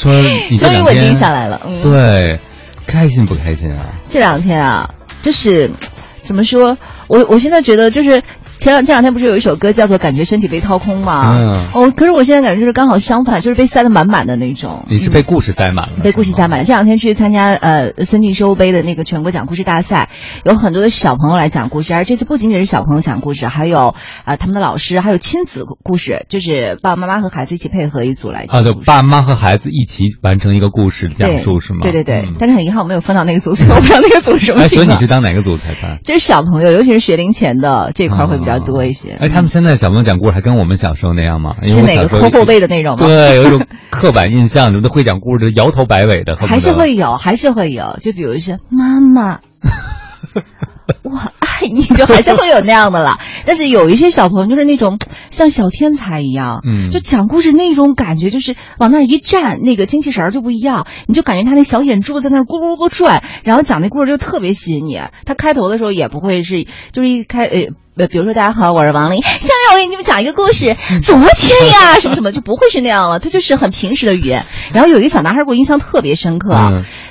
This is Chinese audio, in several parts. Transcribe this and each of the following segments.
说你终于稳定下来了。嗯，对，开心不开心啊？这两天啊，就是怎么说，我我现在觉得就是。前两这两天不是有一首歌叫做《感觉身体被掏空》吗？嗯哦，可是我现在感觉就是刚好相反，就是被塞得满满的那种。你是被故事塞满了，被故事塞满了。这两天去参加呃孙继修杯的那个全国讲故事大赛，有很多的小朋友来讲故事，而这次不仅仅是小朋友讲故事，还有啊、呃他们的老师，还有亲子故事，就是爸爸妈妈和孩子一起配合一组来啊，讲啊。对，爸妈和孩子一起完成一个故事的讲述是吗？对对对，嗯但是很遗憾我没有分到那个组，所以我不知道那个组是什么哎，所以你情况。是当哪个组裁判？就是小朋友，尤其是学龄前的这块儿会比较多一些。哎，他们现在小朋友讲故事还跟我们小时候那样吗？因为是哪个抠后背的那种吗？对，有一种刻板印象，有的会讲故事就，摇头摆尾的，还是会有，还是会有。就比如说妈妈，我爱你，就还是会有那样的啦。但是有一些小朋友就是那种像小天才一样，嗯就讲故事那种感觉，就是往那儿一站，那个精气神儿就不一样，你就感觉他那小眼珠子在那儿咕噜咕噜转，然后讲那故事就特别吸引你。他开头的时候也不会是，就是一开呃。呃，比如说，大家好，我是王琳。下面我给你们讲一个故事。昨天呀，什么什么，就不会是那样了。他就是很平时的语言。然后有一个小男孩给我印象特别深刻，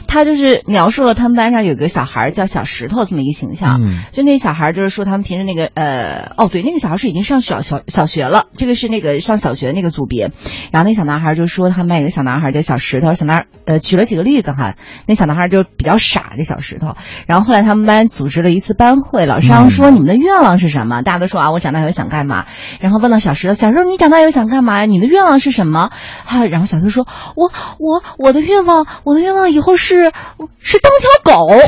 他就是描述了他们班上有个小孩儿叫小石头这么一个形象。嗯就那小孩儿就是说他们平时那个呃哦对，那个小孩是已经上小小小学了，这个是那个上小学那个组别。然后那小男孩就说他们班有个小男孩叫小石头，小男孩呃举了几个例子哈，那小男孩就比较傻，这小石头。然后后来他们班组织了一次班会，老师让说你们的愿望是什么？大家都说啊我长大以后想干嘛？然后问到小石头，小石头你长大以后想干嘛呀？你的愿望是什么？啊，然后小石头说我我我的愿望我的愿望以后是是当条狗。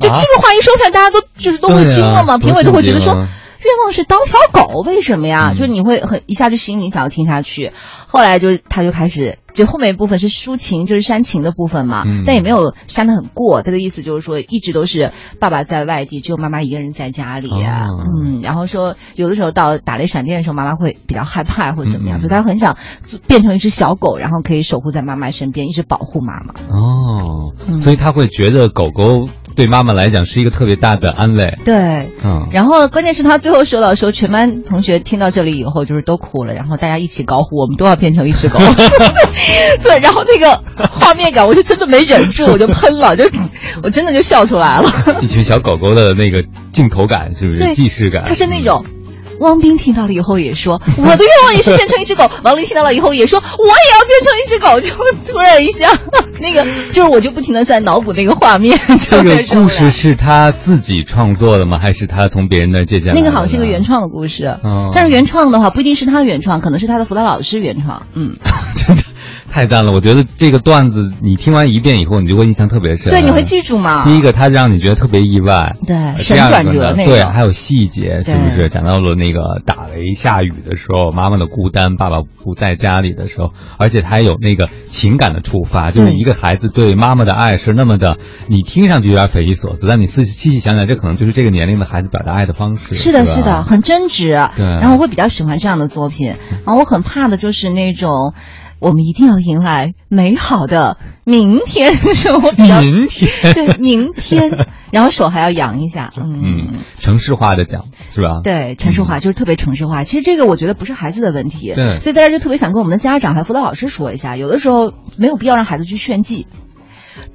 就这个话一说出来，大家都就是都会惊了嘛，评委都会觉得说，愿望是当条狗，为什么呀？嗯就你会很一下就吸引你想要听下去。后来就他就开始，就后面一部分是抒情，就是煽情的部分嘛，嗯但也没有煽得很过。他的意思就是说，一直都是爸爸在外地，只有妈妈一个人在家里。哦嗯，然后说有的时候到打雷闪电的时候，妈妈会比较害怕或者怎么样，嗯所以他很想变成一只小狗，然后可以守护在妈妈身边，一直保护妈妈。哦，嗯所以他会觉得狗狗对妈妈来讲是一个特别大的安慰。对，嗯，然后关键是他最后说到说，全班同学听到这里以后就是都哭了，然后大家一起高呼，我们都要变成一只狗。对，然后那个画面感，我就真的没忍住，我就喷了，就我真的就笑出来了。一群小狗狗的那个镜头感，是不是对既视感？它是那种。汪斌听到了以后也说，我的愿望也是变成一只狗。王林听到了以后也说，我也要变成一只狗。就突然一下，那个就是我就不停的在脑补那个画面。这个故事是他自己创作的吗？还是他从别人那儿借鉴的？那个好像是个原创的故事，哦但是原创的话不一定是他原创，可能是他的辅导老师原创。嗯，真的太赞了！我觉得这个段子你听完一遍以后，你就会印象特别深。对，你会记住吗？第一个，它让你觉得特别意外。对呃神转折那个对，还有细节，是不是？讲到了那个打雷下雨的时候，妈妈的孤单，爸爸不在家里的时候，而且他还有那个情感的触发，就是一个孩子对妈妈的爱是那么的，你听上去有点匪夷所思，但你细细细想想，这可能就是这个年龄的孩子表达爱的方式。是的，是的，很真挚。对然后我会比较喜欢这样的作品，然后我很怕的就是那种。我们一定要迎来美好的明天，是我比较明天。对明天，然后手还要扬一下，嗯。嗯，城市化的讲是吧？对，城市化就是特别城市化。其实这个我觉得不是孩子的问题，对。所以在这儿就特别想跟我们的家长还有辅导老师说一下，有的时候没有必要让孩子去炫技。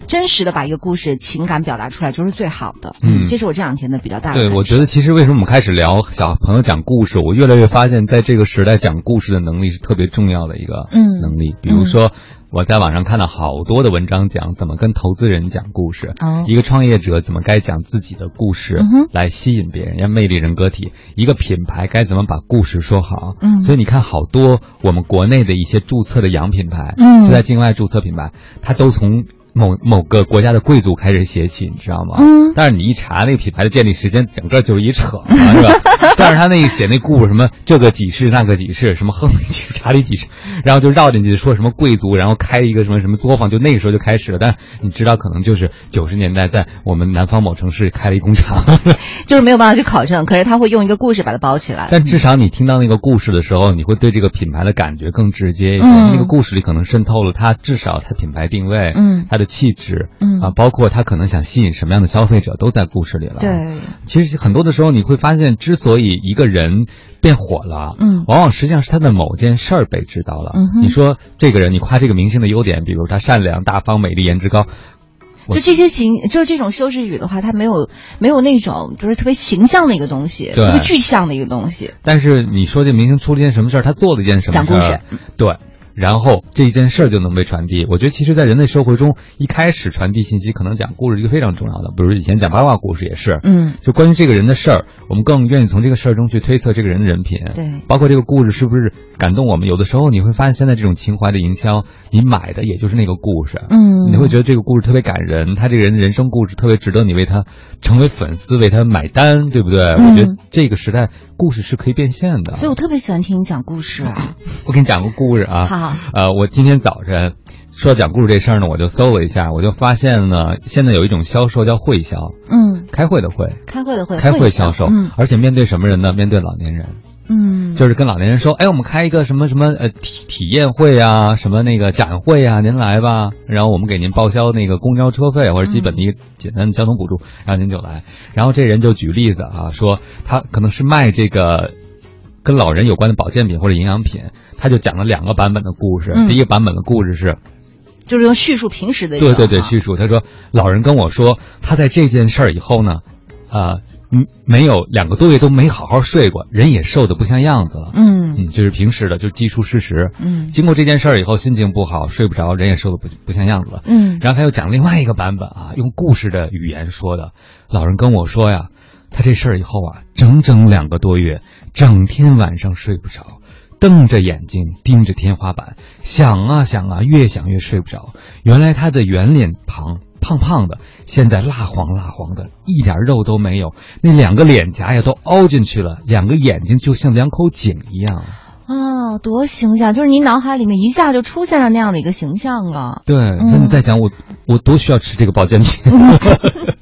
真实的把一个故事情感表达出来就是最好的，嗯。这是我这两天的比较大的对，我觉得其实为什么我们开始聊小朋友讲故事，我越来越发现，在这个时代讲故事的能力是特别重要的一个嗯。能力。比如说，我在网上看到好多的文章讲怎么跟投资人讲故事，哦。一个创业者怎么该讲自己的故事嗯来吸引别人，要魅力人格体；一个品牌该怎么把故事说好。嗯。所以你看，好多我们国内的一些注册的洋品牌，嗯。就在境外注册品牌，它都从。某某个国家的贵族开始写起，你知道吗？嗯但是你一查那个品牌的建立时间，整个就是一扯嘛，是吧？但是他那个写那故事，什么这个几世那个几世，什么亨利几世查理几世，然后就绕进去说什么贵族，然后开一个什么什么作坊，就那个时候就开始了。但你知道，可能就是九十年代在我们南方某城市开了一工厂，就是没有办法去考证，可是他会用一个故事把它包起来。但至少你听到那个故事的时候，你会对这个品牌的感觉更直接一些。嗯那个故事里可能渗透了它至少它品牌定位，嗯它的气质，嗯。啊，包括他可能想吸引什么样的消费者，都在故事里了。，对，其实很多的时候你会发现，之所以一个人变火了，嗯。往往实际上是他的某件事儿被知道了。嗯你说这个人，你夸这个明星的优点，比如他善良、大方、美丽、颜值高，就这些形，就是这种修饰语的话，它没有没有那种就是特别形象的一个东西，对。特别具象的一个东西。但是你说这明星出了一件什么事儿，他做了一件什么事儿，讲故事。对，然后这一件事儿就能被传递。我觉得其实，在人类社会中，一开始传递信息，可能讲故事一个非常重要的。比如以前讲八卦故事也是，嗯，就关于这个人的事儿，我们更愿意从这个事儿中去推测这个人的人品。对包括这个故事是不是感动我们？有的时候你会发现，现在这种情怀的营销，你买的也就是那个故事，嗯你会觉得这个故事特别感人，他这个人的人生故事特别值得你为他成为粉丝，为他买单，对不对？嗯我觉得这个时代故事是可以变现的。所以我特别喜欢听你讲故事。我给你讲个故事啊。好呃，我今天早晨说讲故事这事儿呢，我就搜了一下，我就发现呢，现在有一种销售叫会销，嗯，开会的会，开会的会，开会会销售，嗯而且面对什么人呢？面对老年人。嗯，就是跟老年人说，哎，我们开一个什么什么呃体体验会啊，什么那个展会啊，您来吧，然后我们给您报销那个公交车费或者基本的一个简单的交通补助，然后您就来。然后这人就举例子啊，说他可能是卖这个跟老人有关的保健品或者营养品，他就讲了两个版本的故事。嗯第一个版本的故事是，就是用叙述平时的一对对对，叙述他说老人跟我说，他在这件事儿以后呢，呃，嗯，没有两个多月都没好好睡过，人也瘦的不像样子了。嗯嗯，就是平时的，就基础事实。嗯经过这件事儿以后，心情不好，睡不着，人也瘦的不不像样子了。嗯然后他又讲另外一个版本啊，用故事的语言说的。老人跟我说呀，他这事儿以后啊，整整两个多月，整天晚上睡不着，瞪着眼睛盯着天花板，想啊想啊，越想越睡不着。原来他的圆脸庞胖胖的，现在蜡黄蜡黄的，一点肉都没有，那两个脸颊呀都凹进去了，两个眼睛就像两口井一样。啊，多形象！就是你脑海里面一下就出现了那样的一个形象啊。对，那你在讲我我多需要吃这个保健品。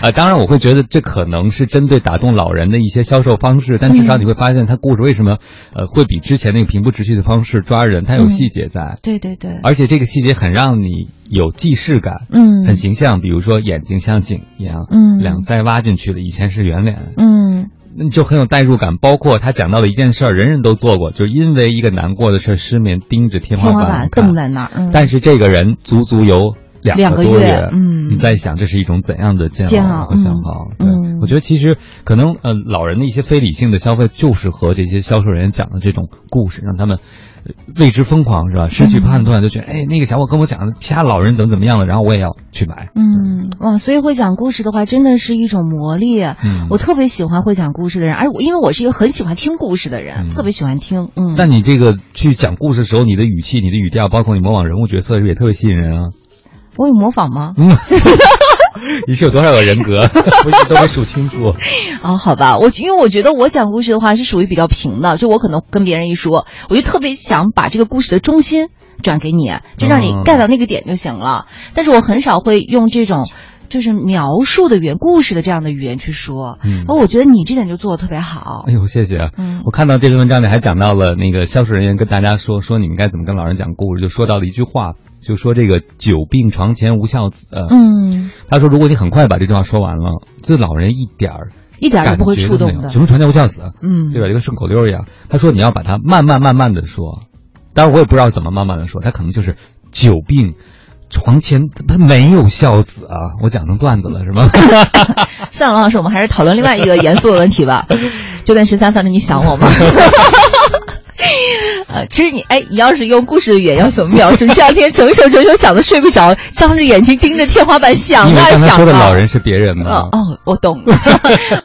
啊，当然我会觉得这可能是针对打动老人的一些销售方式，但至少你会发现他故事为什么呃会比之前那个平铺直叙的方式抓人，他有细节在，对对对，而且这个细节很让你有既视感，嗯。很形象，比如说眼睛像井一样，嗯。两腮挖进去了，以前是圆脸，嗯。那就很有代入感。包括他讲到的一件事儿，人人都做过，就是因为一个难过的事儿失眠，盯着天花天花板瞪在那儿，嗯，但是这个人足足有两两个多月嗯你在想这是一种怎样的煎煎熬熬和消耗？嗯对嗯，我觉得其实可能呃，老人的一些非理性的消费，就是和这些销售人员讲的这种故事，让他们呃为之疯狂，是吧？失去判断，就觉得哎，那个小伙跟我讲的其他老人怎么怎么样了，然后我也要去买。嗯，哇，所以会讲故事的话，真的是一种魔力。嗯我特别喜欢会讲故事的人，而我因为我是一个很喜欢听故事的人，嗯特别喜欢听。嗯，但你这个去讲故事的时候，你的语气、你的语调，包括你模仿人物角色，是不是也特别吸引人啊？我有模仿吗？嗯，你是有多少个人格？我一直都没数清楚。哦，好吧，我因为我觉得我讲故事的话是属于比较平的，就我可能跟别人一说，我就特别想把这个故事的中心转给你，就让你嗯 get 到那个点就行了。但是我很少会用这种就是描述的语言、故事的这样的语言去说。嗯而我觉得你这点就做的特别好哎。呦，谢谢。嗯我看到这篇文章里还讲到了那个销售人员跟大家说说你们该怎么跟老人讲故事，就说到了一句话，就说这个久病床前无孝子。呃嗯，他说如果你很快把这句话说完了，这老人一点儿一点儿不会觉触动的什。么床前无孝子，嗯，对吧？就跟顺口溜一样。他说你要把它慢慢慢慢的说，当然我也不知道怎么慢慢的说，他可能就是久病。床前他没有孝子啊！我讲成段子了是吗？算了，王老师，我们还是讨论另外一个严肃的问题吧。九点十三分的，你想我吗？呃，其实你哎，你要是用故事的语言要怎么描述？这两天整宿整宿想的睡不着，张着眼睛盯着天花板想啊想刚才说的啊。老人是别人吗？哦哦，我懂了。